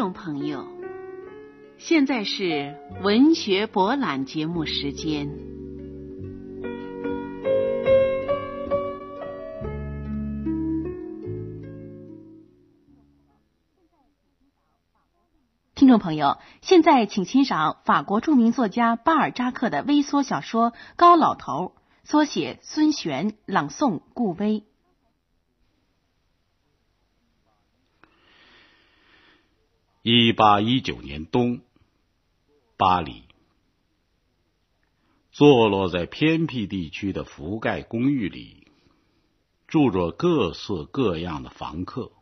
众朋友，现在是文学博览节目时间。听众朋友，现在请欣赏法国著名作家巴尔扎克的微缩小说《高老头》，缩写孙璇，朗诵顾威。一八一九年冬，巴黎，坐落在偏僻地区的覆盖公寓里，住着各色各样的房客。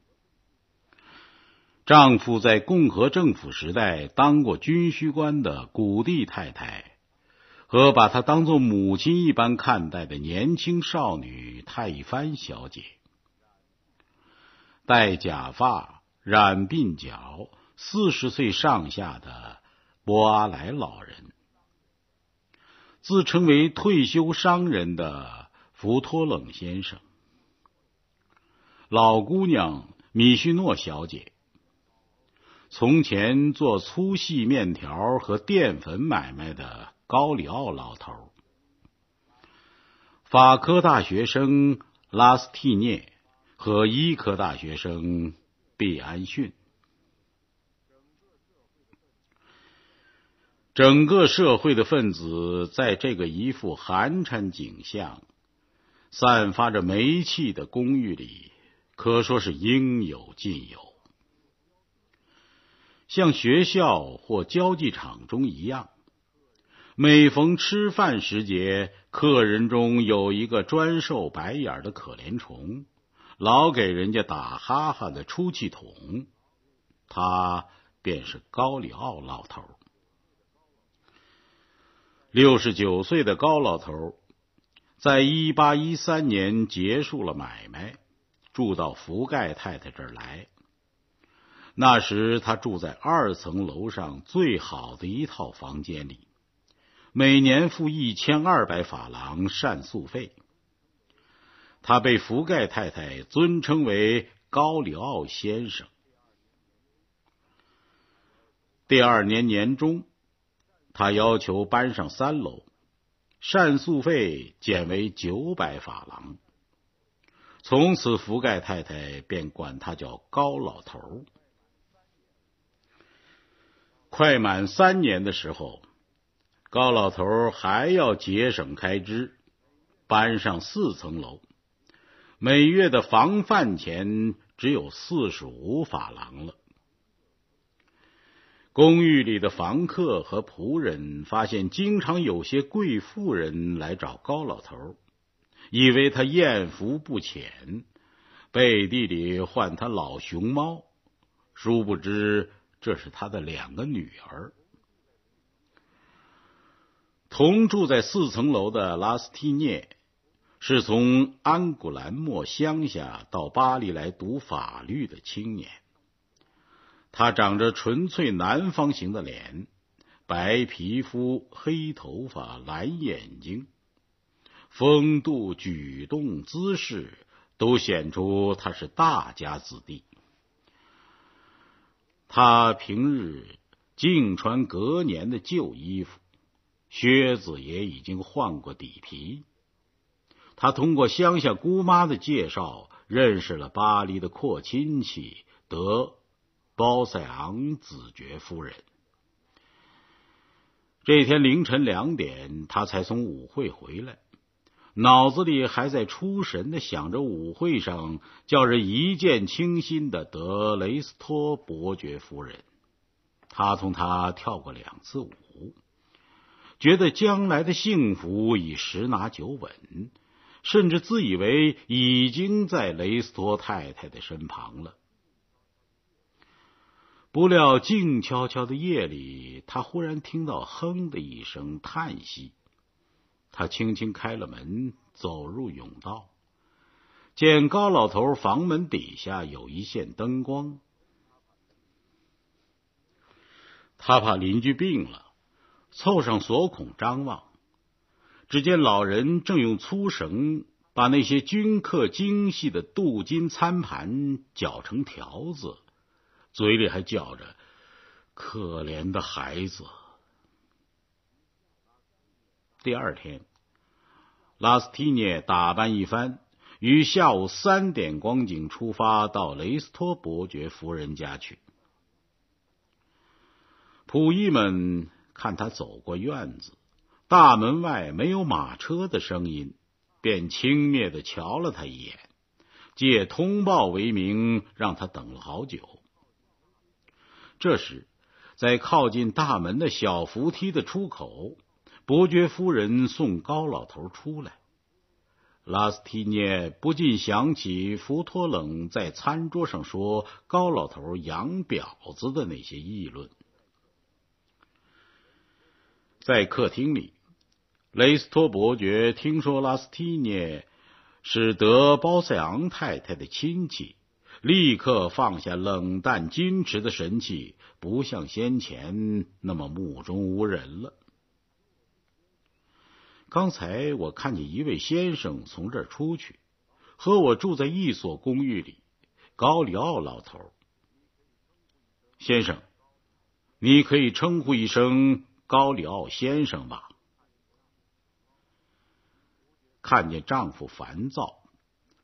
丈夫在共和政府时代当过军需官的古蒂太太，和把她当做母亲一般看待的年轻少女泰一帆小姐，戴假发，染鬓角。四十岁上下的波阿莱老人，自称为退休商人的福托冷先生，老姑娘米须诺小姐，从前做粗细面条和淀粉买卖的高里奥老头，法科大学生拉斯蒂涅和医科大学生毕安逊。整个社会的分子在这个一副寒碜景象、散发着煤气的公寓里，可说是应有尽有，像学校或交际场中一样。每逢吃饭时节，客人中有一个专受白眼的可怜虫，老给人家打哈哈的出气筒，他便是高里奥老头。六十九岁的高老头，在一八一三年结束了买卖，住到福盖太太这儿来。那时他住在二层楼上最好的一套房间里，每年付一千二百法郎膳宿费。他被福盖太太尊称为高里奥先生。第二年年中。他要求搬上三楼，膳宿费减为九百法郎。从此，福盖太太便管他叫高老头。快满三年的时候，高老头还要节省开支，搬上四层楼，每月的房饭钱只有四十五法郎了。公寓里的房客和仆人发现，经常有些贵妇人来找高老头，以为他艳福不浅，背地里唤他老熊猫，殊不知这是他的两个女儿。同住在四层楼的拉斯蒂涅，是从安古兰莫乡下到巴黎来读法律的青年。他长着纯粹南方型的脸，白皮肤、黑头发、蓝眼睛，风度、举动、姿势都显出他是大家子弟。他平日净穿隔年的旧衣服，靴子也已经换过底皮。他通过乡下姑妈的介绍，认识了巴黎的阔亲戚德。包塞昂子爵夫人。这天凌晨两点，他才从舞会回来，脑子里还在出神的想着舞会上叫人一见倾心的德雷斯托伯爵夫人。他同她跳过两次舞，觉得将来的幸福已十拿九稳，甚至自以为已经在雷斯托太太的身旁了。不料，静悄悄的夜里，他忽然听到“哼”的一声叹息。他轻轻开了门，走入甬道，见高老头房门底下有一线灯光。他怕邻居病了，凑上锁孔张望，只见老人正用粗绳把那些镌刻精细的镀金餐盘绞成条子。嘴里还叫着：“可怜的孩子。”第二天，拉斯提涅打扮一番，于下午三点光景出发到雷斯托伯爵夫人家去。仆役们看他走过院子，大门外没有马车的声音，便轻蔑的瞧了他一眼，借通报为名，让他等了好久。这时，在靠近大门的小扶梯的出口，伯爵夫人送高老头出来。拉斯提涅不禁想起福托冷在餐桌上说高老头洋婊子的那些议论。在客厅里，雷斯托伯爵听说拉斯提涅是德包塞昂太太的亲戚，立刻放下冷淡矜持的神气，不像先前那么目中无人了。刚才我看见一位先生从这儿出去，和我住在一所公寓里，高里奥老头。先生，你可以称呼一声。高里奥先生吧，看见丈夫烦躁，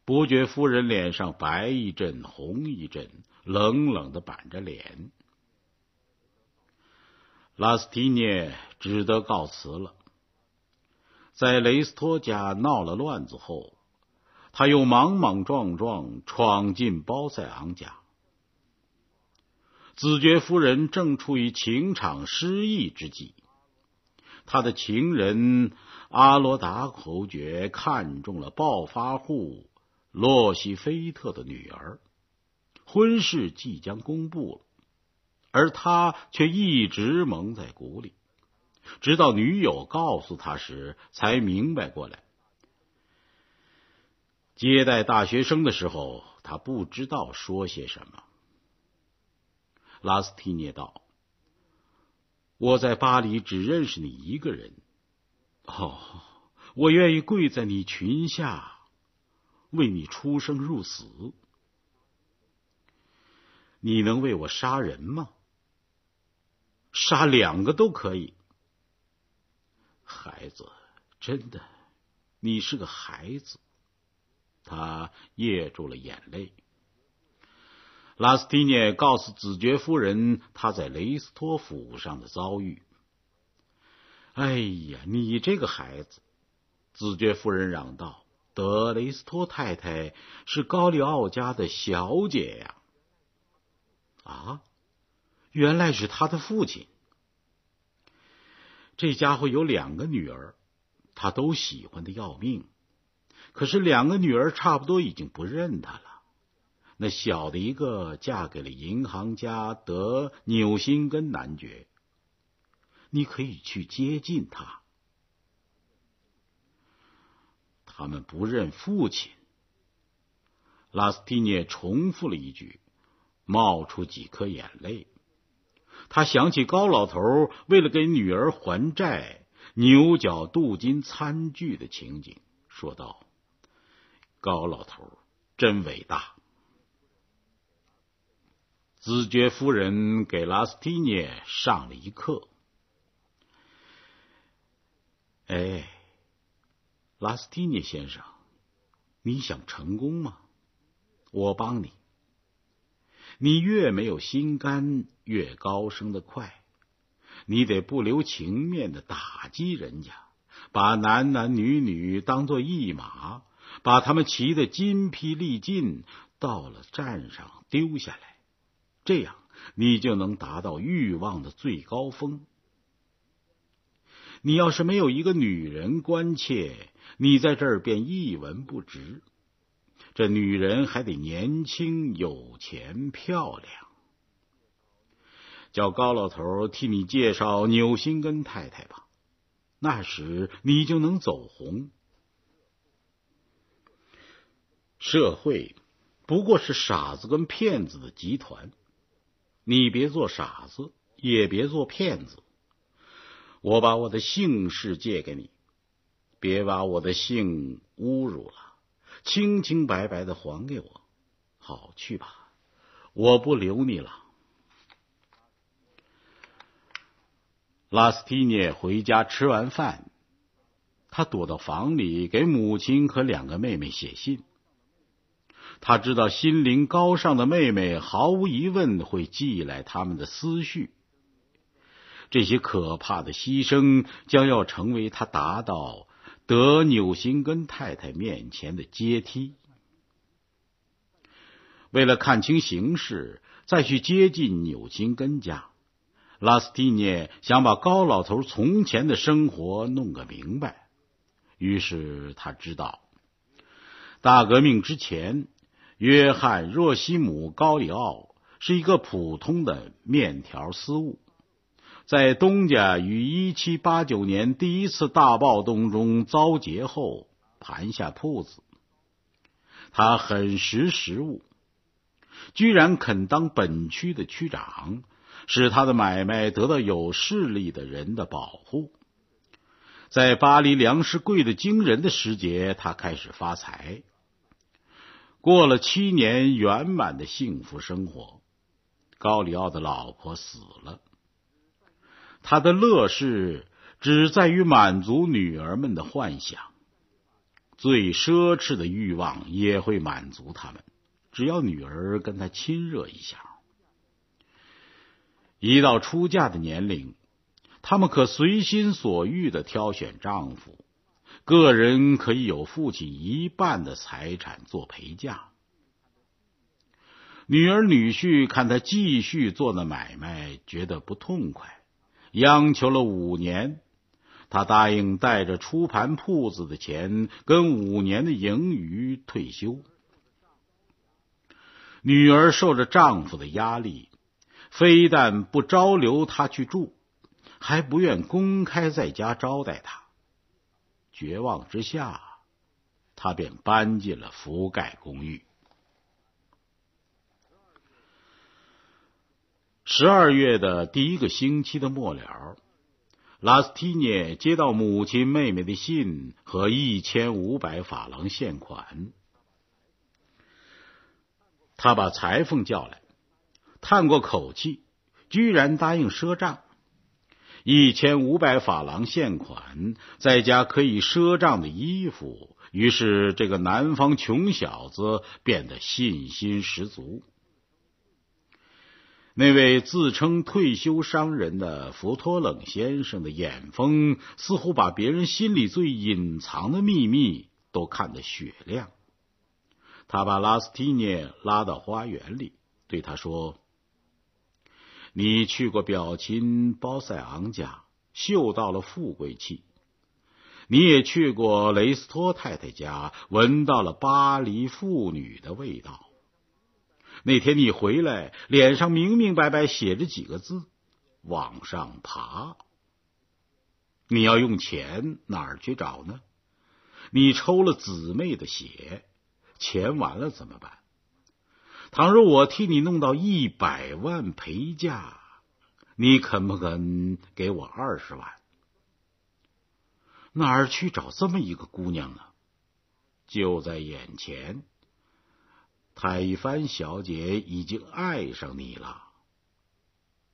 伯爵夫人脸上白一阵红一阵，冷冷的板着脸。拉斯提涅只得告辞了。在雷斯托家闹了乱子后，他又莽莽撞撞闯进包塞昂家。子爵夫人正处于情场失意之际，他的情人阿罗达侯爵看中了暴发户洛西菲特的女儿，婚事即将公布了，而他却一直蒙在鼓里，直到女友告诉他时，才明白过来。接待大学生的时候，他不知道说些什么。拉斯提涅道：“我在巴黎只认识你一个人。哦，我愿意跪在你裙下，为你出生入死。你能为我杀人吗？杀两个都可以。孩子，真的，你是个孩子。”他噎住了眼泪。拉斯蒂涅告诉子爵夫人他在雷斯托府上的遭遇。哎呀，你这个孩子！子爵夫人嚷道：“德雷斯托太太是高利奥家的小姐呀！”啊，原来是他的父亲。这家伙有两个女儿，他都喜欢的要命。可是两个女儿差不多已经不认他了。那小的一个嫁给了银行家德纽辛根男爵，你可以去接近他。他们不认父亲。拉斯蒂涅重复了一句，冒出几颗眼泪。他想起高老头为了给女儿还债，牛角镀金餐具的情景，说道：“高老头真伟大。”子爵夫人给拉斯蒂涅上了一课。哎，拉斯蒂涅先生，你想成功吗？我帮你。你越没有心肝，越高升的快。你得不留情面的打击人家，把男男女女当做一马，把他们骑得筋疲力尽，到了站上丢下来。这样，你就能达到欲望的最高峰。你要是没有一个女人关切，你在这儿便一文不值。这女人还得年轻、有钱、漂亮。叫高老头替你介绍纽辛根太太吧，那时你就能走红。社会不过是傻子跟骗子的集团。你别做傻子，也别做骗子。我把我的姓氏借给你，别把我的姓侮辱了，清清白白的还给我。好，去吧，我不留你了。拉斯蒂涅回家吃完饭，他躲到房里给母亲和两个妹妹写信。他知道心灵高尚的妹妹毫无疑问会寄来他们的思绪。这些可怕的牺牲将要成为他达到。德纽辛根太太面前的阶梯。为了看清形势，再去接近纽辛根家，拉斯蒂涅想把高老头从前的生活弄个明白。于是他知道，大革命之前，约翰·若西姆·高里奥是一个普通的面条丝务。在东家于一七八九年第一次大暴动中遭劫后，盘下铺子。他很识时务，居然肯当本区的区长，使他的买卖得到有势力的人的保护。在巴黎粮食贵的惊人的时节，他开始发财，过了七年圆满的幸福生活。高里奥的老婆死了。他的乐事只在于满足女儿们的幻想，最奢侈的欲望也会满足他们，只要女儿跟他亲热一下。一到出嫁的年龄，他们可随心所欲的挑选丈夫，个人可以有父亲一半的财产做陪嫁。女儿女婿看他继续做那买卖，觉得不痛快。央求了五年，他答应带着出盘铺子的钱跟五年的盈余退休。女儿受着丈夫的压力，非但不招留他去住，还不愿公开在家招待他。绝望之下，他便搬进了福盖公寓。十二月的第一个星期的末了，拉斯蒂涅接到母亲、妹妹的信和一千五百法郎现款。他把裁缝叫来，叹过口气，居然答应赊账。一千五百法郎现款，再加可以赊账的衣服，于是这个南方穷小子变得信心十足。那位自称退休商人的福托冷先生的眼风，似乎把别人心里最隐藏的秘密都看得雪亮。他把拉斯蒂涅拉到花园里，对他说：“你去过表亲包塞昂家，嗅到了富贵气；你也去过雷斯托太太家，闻到了巴黎妇女的味道。”那天你回来，脸上明明白白写着几个字：“往上爬。”你要用钱，哪儿去找呢？你抽了姊妹的血，钱完了怎么办？倘若我替你弄到一百万陪嫁，你肯不肯给我二十万？哪儿去找这么一个姑娘呢？就在眼前。泰帆小姐已经爱上你了，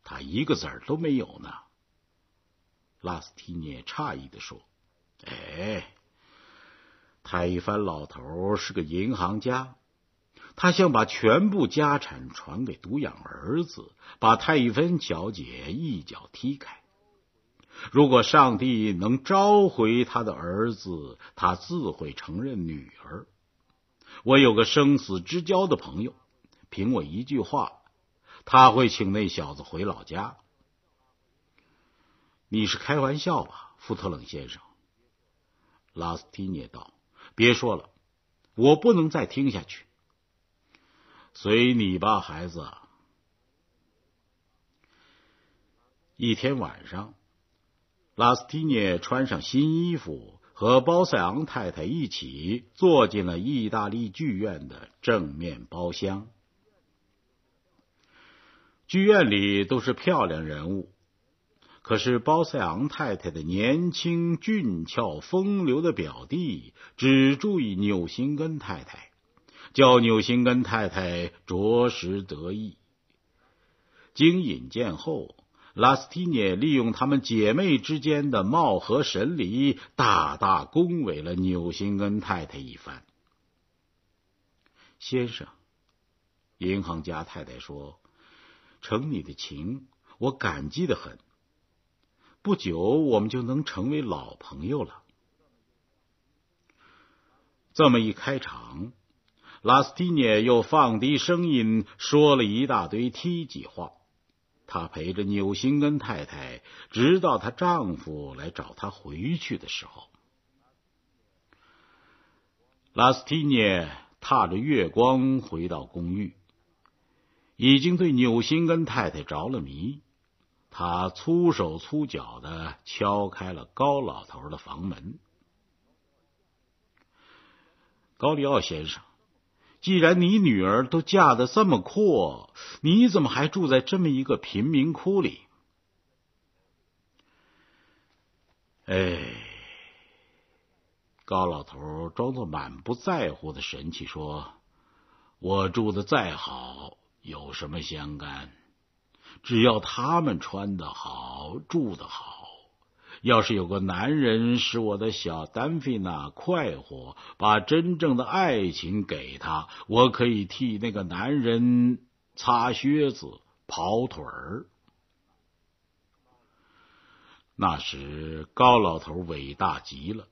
他一个子儿都没有呢。拉斯蒂涅诧异的说：“哎，泰帆老头是个银行家，他想把全部家产传给独养儿子，把泰芬小姐一脚踢开。如果上帝能召回他的儿子，他自会承认女儿。”我有个生死之交的朋友，凭我一句话，他会请那小子回老家。你是开玩笑吧，福特冷先生？拉斯蒂涅道：“别说了，我不能再听下去。随你吧，孩子。”一天晚上，拉斯蒂涅穿上新衣服。和包塞昂太太一起坐进了意大利剧院的正面包厢。剧院里都是漂亮人物，可是包塞昂太太的年轻俊俏风流的表弟只注意纽辛根太太，叫纽辛根太太着实得意。经引荐后，拉斯蒂涅利用他们姐妹之间的貌合神离，大大恭维了纽辛恩太太一番。先生，银行家太太说：“承你的情，我感激的很。不久，我们就能成为老朋友了。”这么一开场，拉斯蒂涅又放低声音说了一大堆梯级话。她陪着纽辛根太太，直到她丈夫来找她回去的时候。拉斯蒂涅踏着月光回到公寓，已经对纽辛根太太着了迷。他粗手粗脚的敲开了高老头的房门。高利奥先生。既然你女儿都嫁得这么阔，你怎么还住在这么一个贫民窟里？哎，高老头装作满不在乎的神气说：“我住的再好，有什么相干？只要他们穿得好，住得好。”要是有个男人使我的小丹菲娜快活，把真正的爱情给他，我可以替那个男人擦靴子、跑腿儿。那时高老头伟大极了，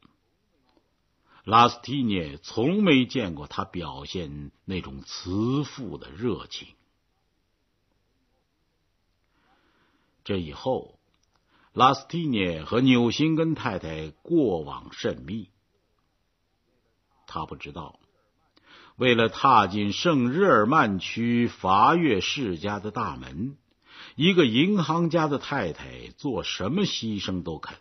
拉斯蒂涅从没见过他表现那种慈父的热情。这以后。拉斯蒂涅和纽辛根太太过往甚密。他不知道，为了踏进圣日耳曼区法越世家的大门，一个银行家的太太做什么牺牲都肯。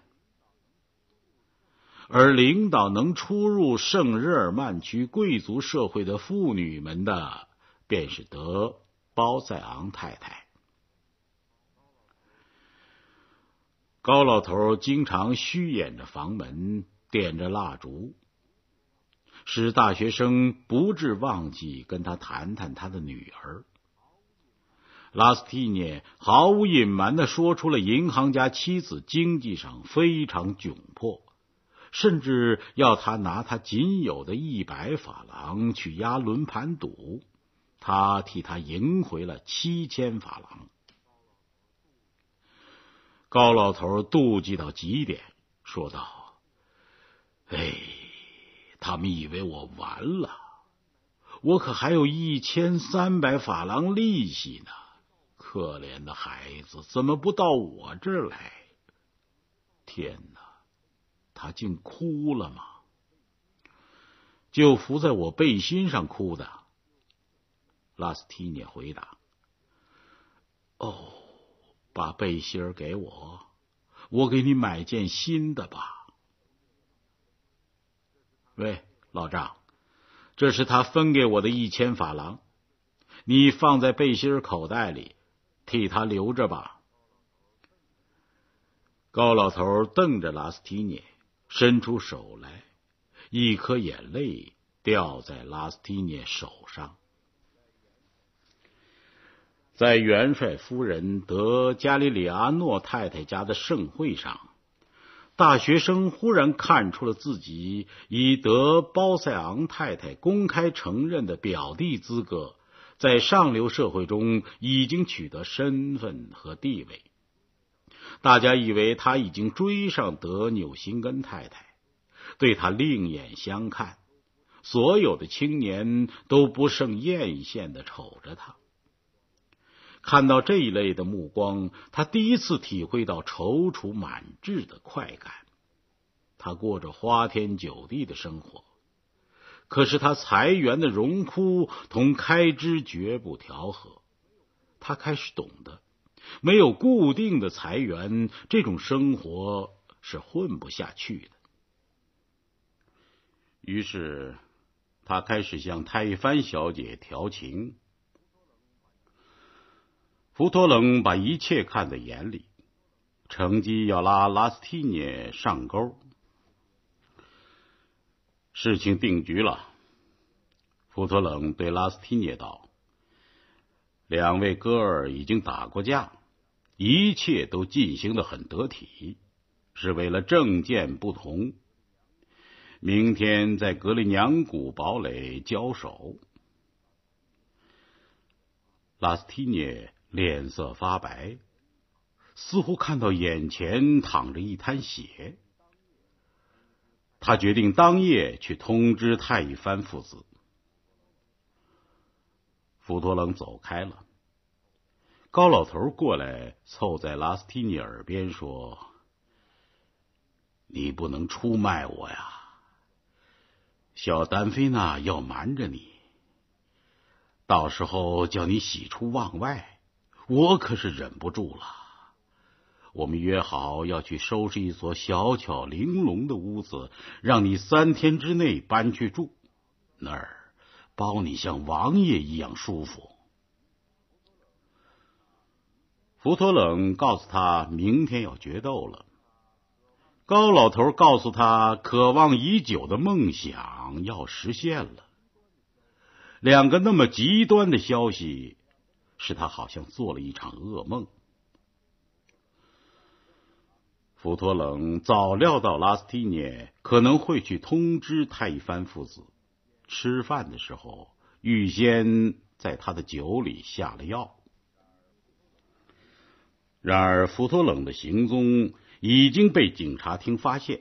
而领导能出入圣日耳曼区贵族社会的妇女们的，便是德包塞昂太太。高老头经常虚掩着房门，点着蜡烛，使大学生不致忘记跟他谈谈他的女儿。拉斯蒂涅毫无隐瞒的说出了银行家妻子经济上非常窘迫，甚至要他拿他仅有的一百法郎去押轮盘赌，他替他赢回了七千法郎。高老头妒忌到极点，说道：“哎，他们以为我完了，我可还有一千三百法郎利息呢。可怜的孩子，怎么不到我这儿来？天哪，他竟哭了吗？就伏在我背心上哭的。”拉斯提涅回答：“哦。”把背心儿给我，我给你买件新的吧。喂，老张，这是他分给我的一千法郎，你放在背心口袋里，替他留着吧。高老头瞪着拉斯提涅，伸出手来，一颗眼泪掉在拉斯提涅手上。在元帅夫人德加里里阿诺太太家的盛会上，大学生忽然看出了自己以德包塞昂太太公开承认的表弟资格，在上流社会中已经取得身份和地位。大家以为他已经追上德纽辛根太太，对他另眼相看。所有的青年都不胜艳羡的瞅着他。看到这一类的目光，他第一次体会到踌躇满志的快感。他过着花天酒地的生活，可是他财源的荣枯同开支绝不调和。他开始懂得，没有固定的财源，这种生活是混不下去的。于是，他开始向泰帆小姐调情。福托冷把一切看在眼里，乘机要拉拉斯蒂涅上钩。事情定局了，福托冷对拉斯蒂涅道：“两位哥儿已经打过架，一切都进行的很得体，是为了政见不同。明天在格里娘谷堡垒交手。拉斯提涅脸色发白，似乎看到眼前躺着一滩血。他决定当夜去通知太乙藩父子。福托冷走开了，高老头过来凑在拉斯提尼耳边说：“你不能出卖我呀，小丹菲娜要瞒着你，到时候叫你喜出望外，我可是忍不住了。我们约好要去收拾一所小巧玲珑的屋子，让你三天之内搬去住，那儿。”包你像王爷一样舒服。福托冷告诉他，明天要决斗了。高老头告诉他，渴望已久的梦想要实现了。两个那么极端的消息，使他好像做了一场噩梦。福托冷早料到拉斯蒂涅可能会去通知太一番父子。吃饭的时候，预先在他的酒里下了药。然而，福托冷的行踪已经被警察厅发现。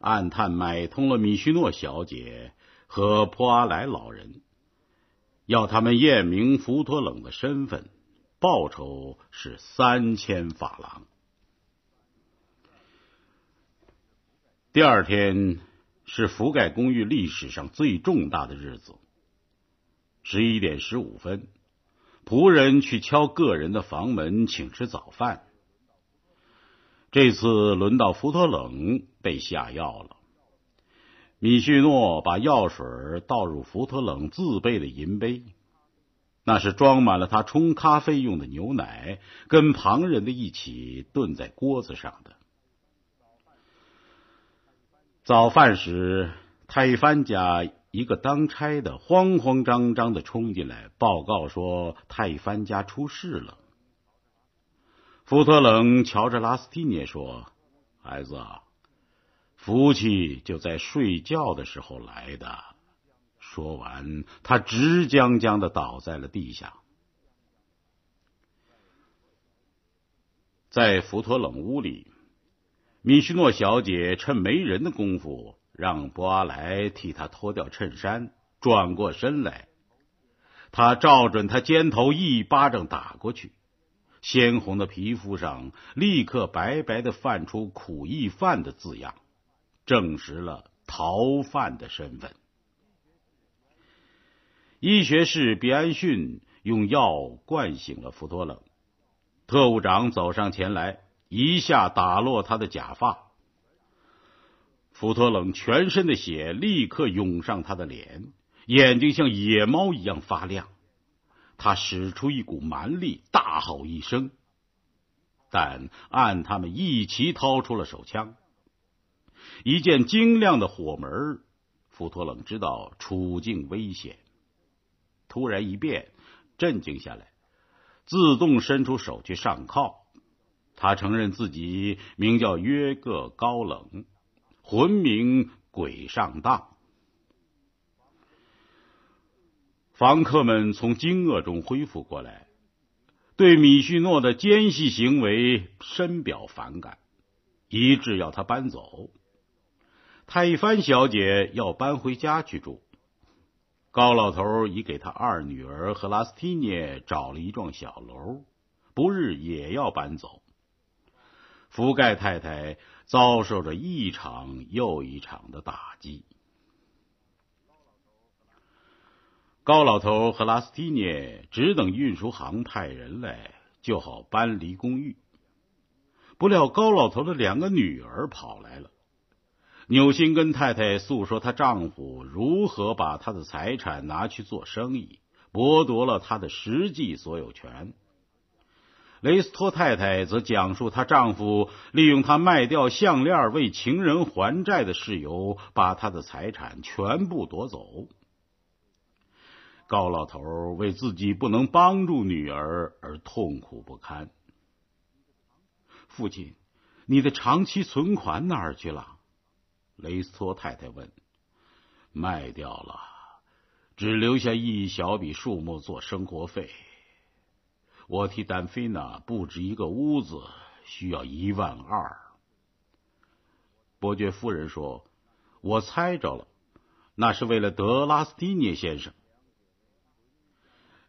暗探买通了米须诺小姐和普阿莱老人，要他们验明福托冷的身份，报酬是三千法郎。第二天。是福盖公寓历史上最重大的日子。十一点十五分，仆人去敲个人的房门，请吃早饭。这次轮到福特冷被下药了。米旭诺把药水倒入福特冷自备的银杯，那是装满了他冲咖啡用的牛奶，跟旁人的一起炖在锅子上的。早饭时，泰藩家一个当差的慌慌张张的冲进来，报告说泰藩家出事了。福特冷瞧着拉斯蒂涅说：“孩子，福气就在睡觉的时候来的。”说完，他直僵僵的倒在了地下。在福特冷屋里。米西诺小姐趁没人的功夫，让博阿莱替她脱掉衬衫，转过身来，他照准他肩头一巴掌打过去，鲜红的皮肤上立刻白白的泛出“苦役犯”的字样，证实了逃犯的身份。医学士比安逊用药灌醒了福多冷，特务长走上前来。一下打落他的假发，福托冷全身的血立刻涌上他的脸，眼睛像野猫一样发亮。他使出一股蛮力，大吼一声，但按他们一齐掏出了手枪。一见晶亮的火门，福托冷知道处境危险，突然一变，镇静下来，自动伸出手去上铐。他承认自己名叫约各高冷，魂名鬼上当。房客们从惊愕中恢复过来，对米旭诺的奸细行为深表反感，一致要他搬走。泰帆小姐要搬回家去住。高老头已给他二女儿和拉斯蒂涅找了一幢小楼，不日也要搬走。福盖太太遭受着一场又一场的打击。高老头和拉斯蒂涅只等运输行派人来，就好搬离公寓。不料高老头的两个女儿跑来了。纽辛根太太诉说她丈夫如何把她的财产拿去做生意，剥夺了她的实际所有权。雷斯托太太则讲述她丈夫利用她卖掉项链为情人还债的事由，把她的财产全部夺走。高老头为自己不能帮助女儿而痛苦不堪，父亲，你的长期存款哪儿去了？雷斯托太太问。卖掉了，只留下一小笔数目做生活费。我替丹菲娜布置一个屋子，需要一万二。伯爵夫人说：“我猜着了，那是为了德拉斯蒂涅先生。”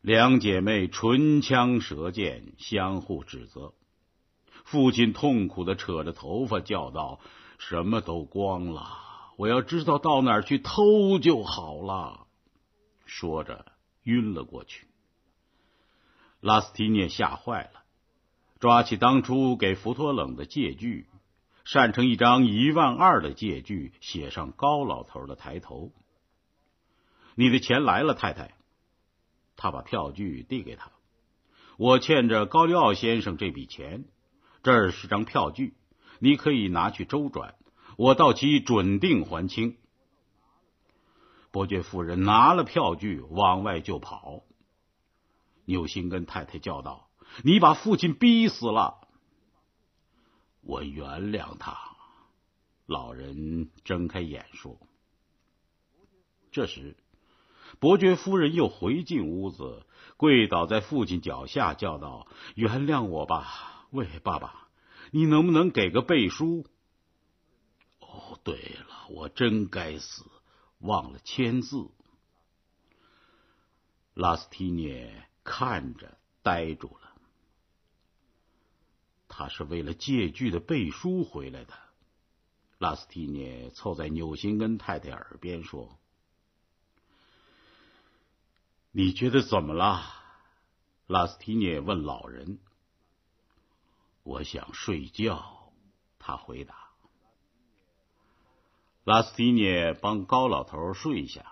两姐妹唇枪舌剑，相互指责。父亲痛苦的扯着头发叫道：“什么都光了！我要知道到哪儿去偷就好了。”说着晕了过去。拉斯提涅吓坏了，抓起当初给福托冷的借据，扇成一张一万二的借据，写上高老头的抬头。你的钱来了，太太。他把票据递给他。我欠着高利奥先生这笔钱。这儿是张票据，你可以拿去周转，我到期准定还清。伯爵夫人拿了票据往外就跑。纽辛根太太叫道：“你把父亲逼死了！”我原谅他。老人睁开眼说：“这时，伯爵夫人又回进屋子，跪倒在父亲脚下，叫道：‘原谅我吧。’”喂，爸爸，你能不能给个背书？哦，对了，我真该死，忘了签字。拉斯提涅看着呆住了。他是为了借据的背书回来的。拉斯提涅凑在纽辛根太太耳边说：“你觉得怎么了？”拉斯提涅问老人。我想睡觉，他回答。拉斯蒂涅帮高老头睡下，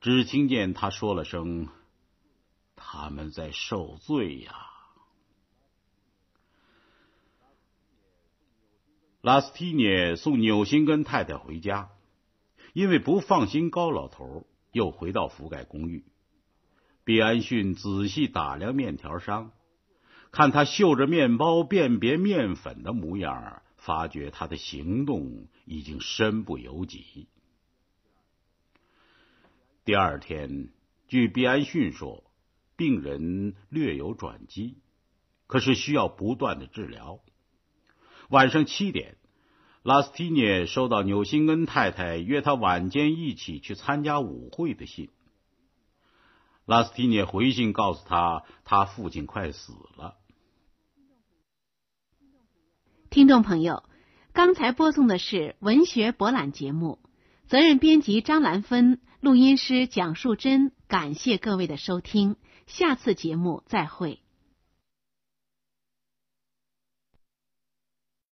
只听见他说了声：“他们在受罪呀。”拉斯蒂涅送纽辛根太太回家，因为不放心高老头，又回到福盖公寓。比安逊仔细打量面条商。看他嗅着面包辨别面粉的模样，发觉他的行动已经身不由己。第二天，据毕安逊说，病人略有转机，可是需要不断的治疗。晚上七点，拉斯蒂涅收到纽辛根太太约他晚间一起去参加舞会的信。拉斯蒂涅回信告诉他，他父亲快死了。听众朋友，刚才播送的是文学博览节目，责任编辑张兰芬，录音师蒋树珍，感谢各位的收听，下次节目再会。